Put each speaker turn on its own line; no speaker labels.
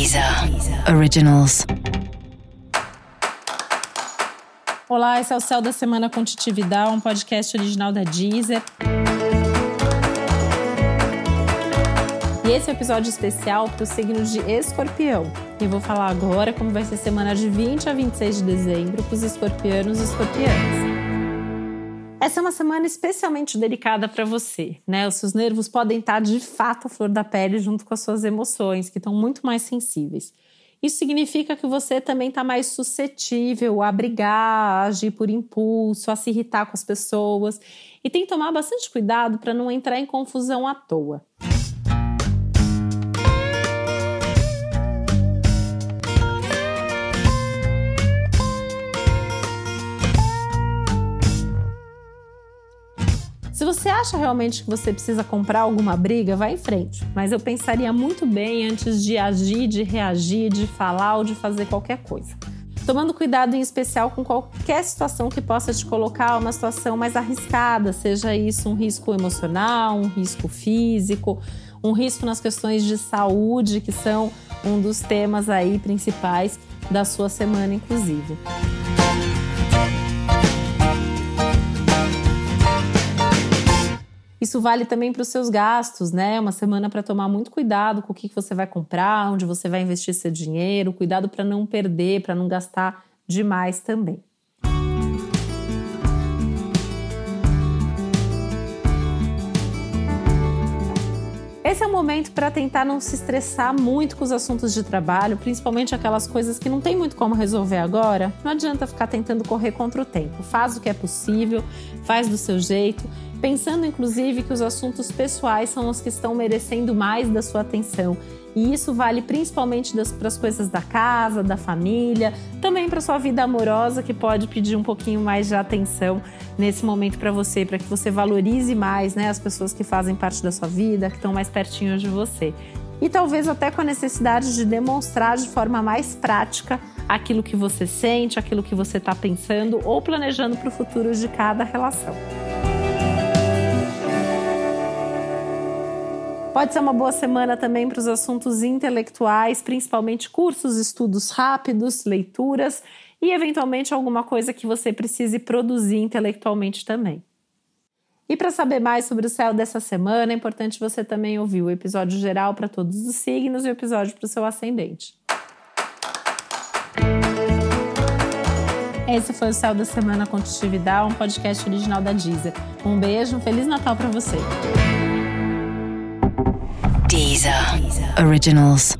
Deezer Originals.
Olá, esse é o Céu da Semana com Titividade, um podcast original da Deezer. E esse é um episódio especial para o signo de Escorpião. E eu vou falar agora como vai ser a semana de 20 a 26 de dezembro para os escorpianos e escorpianas. Essa é uma semana especialmente delicada para você, né? Os seus nervos podem estar de fato à flor da pele junto com as suas emoções, que estão muito mais sensíveis. Isso significa que você também está mais suscetível a brigar, a agir por impulso, a se irritar com as pessoas. E tem que tomar bastante cuidado para não entrar em confusão à toa. Se você acha realmente que você precisa comprar alguma briga, vá em frente. Mas eu pensaria muito bem antes de agir, de reagir, de falar ou de fazer qualquer coisa. Tomando cuidado em especial com qualquer situação que possa te colocar uma situação mais arriscada, seja isso um risco emocional, um risco físico, um risco nas questões de saúde, que são um dos temas aí principais da sua semana, inclusive. Isso vale também para os seus gastos, né? Uma semana para tomar muito cuidado com o que você vai comprar, onde você vai investir seu dinheiro, cuidado para não perder, para não gastar demais também. Esse é momento para tentar não se estressar muito com os assuntos de trabalho, principalmente aquelas coisas que não tem muito como resolver agora. Não adianta ficar tentando correr contra o tempo. Faz o que é possível, faz do seu jeito pensando inclusive que os assuntos pessoais são os que estão merecendo mais da sua atenção. E isso vale principalmente para as coisas da casa, da família, também para sua vida amorosa, que pode pedir um pouquinho mais de atenção nesse momento para você, para que você valorize mais né, as pessoas que fazem parte da sua vida, que estão mais pertinho de você. E talvez até com a necessidade de demonstrar de forma mais prática aquilo que você sente, aquilo que você está pensando ou planejando para o futuro de cada relação. Pode ser uma boa semana também para os assuntos intelectuais, principalmente cursos, estudos rápidos, leituras e, eventualmente, alguma coisa que você precise produzir intelectualmente também. E para saber mais sobre o céu dessa semana, é importante você também ouvir o episódio geral para todos os signos e o episódio para o seu ascendente. Esse foi o Céu da Semana com um podcast original da Deezer. Um beijo, um Feliz Natal para você.
Deezer. Originals.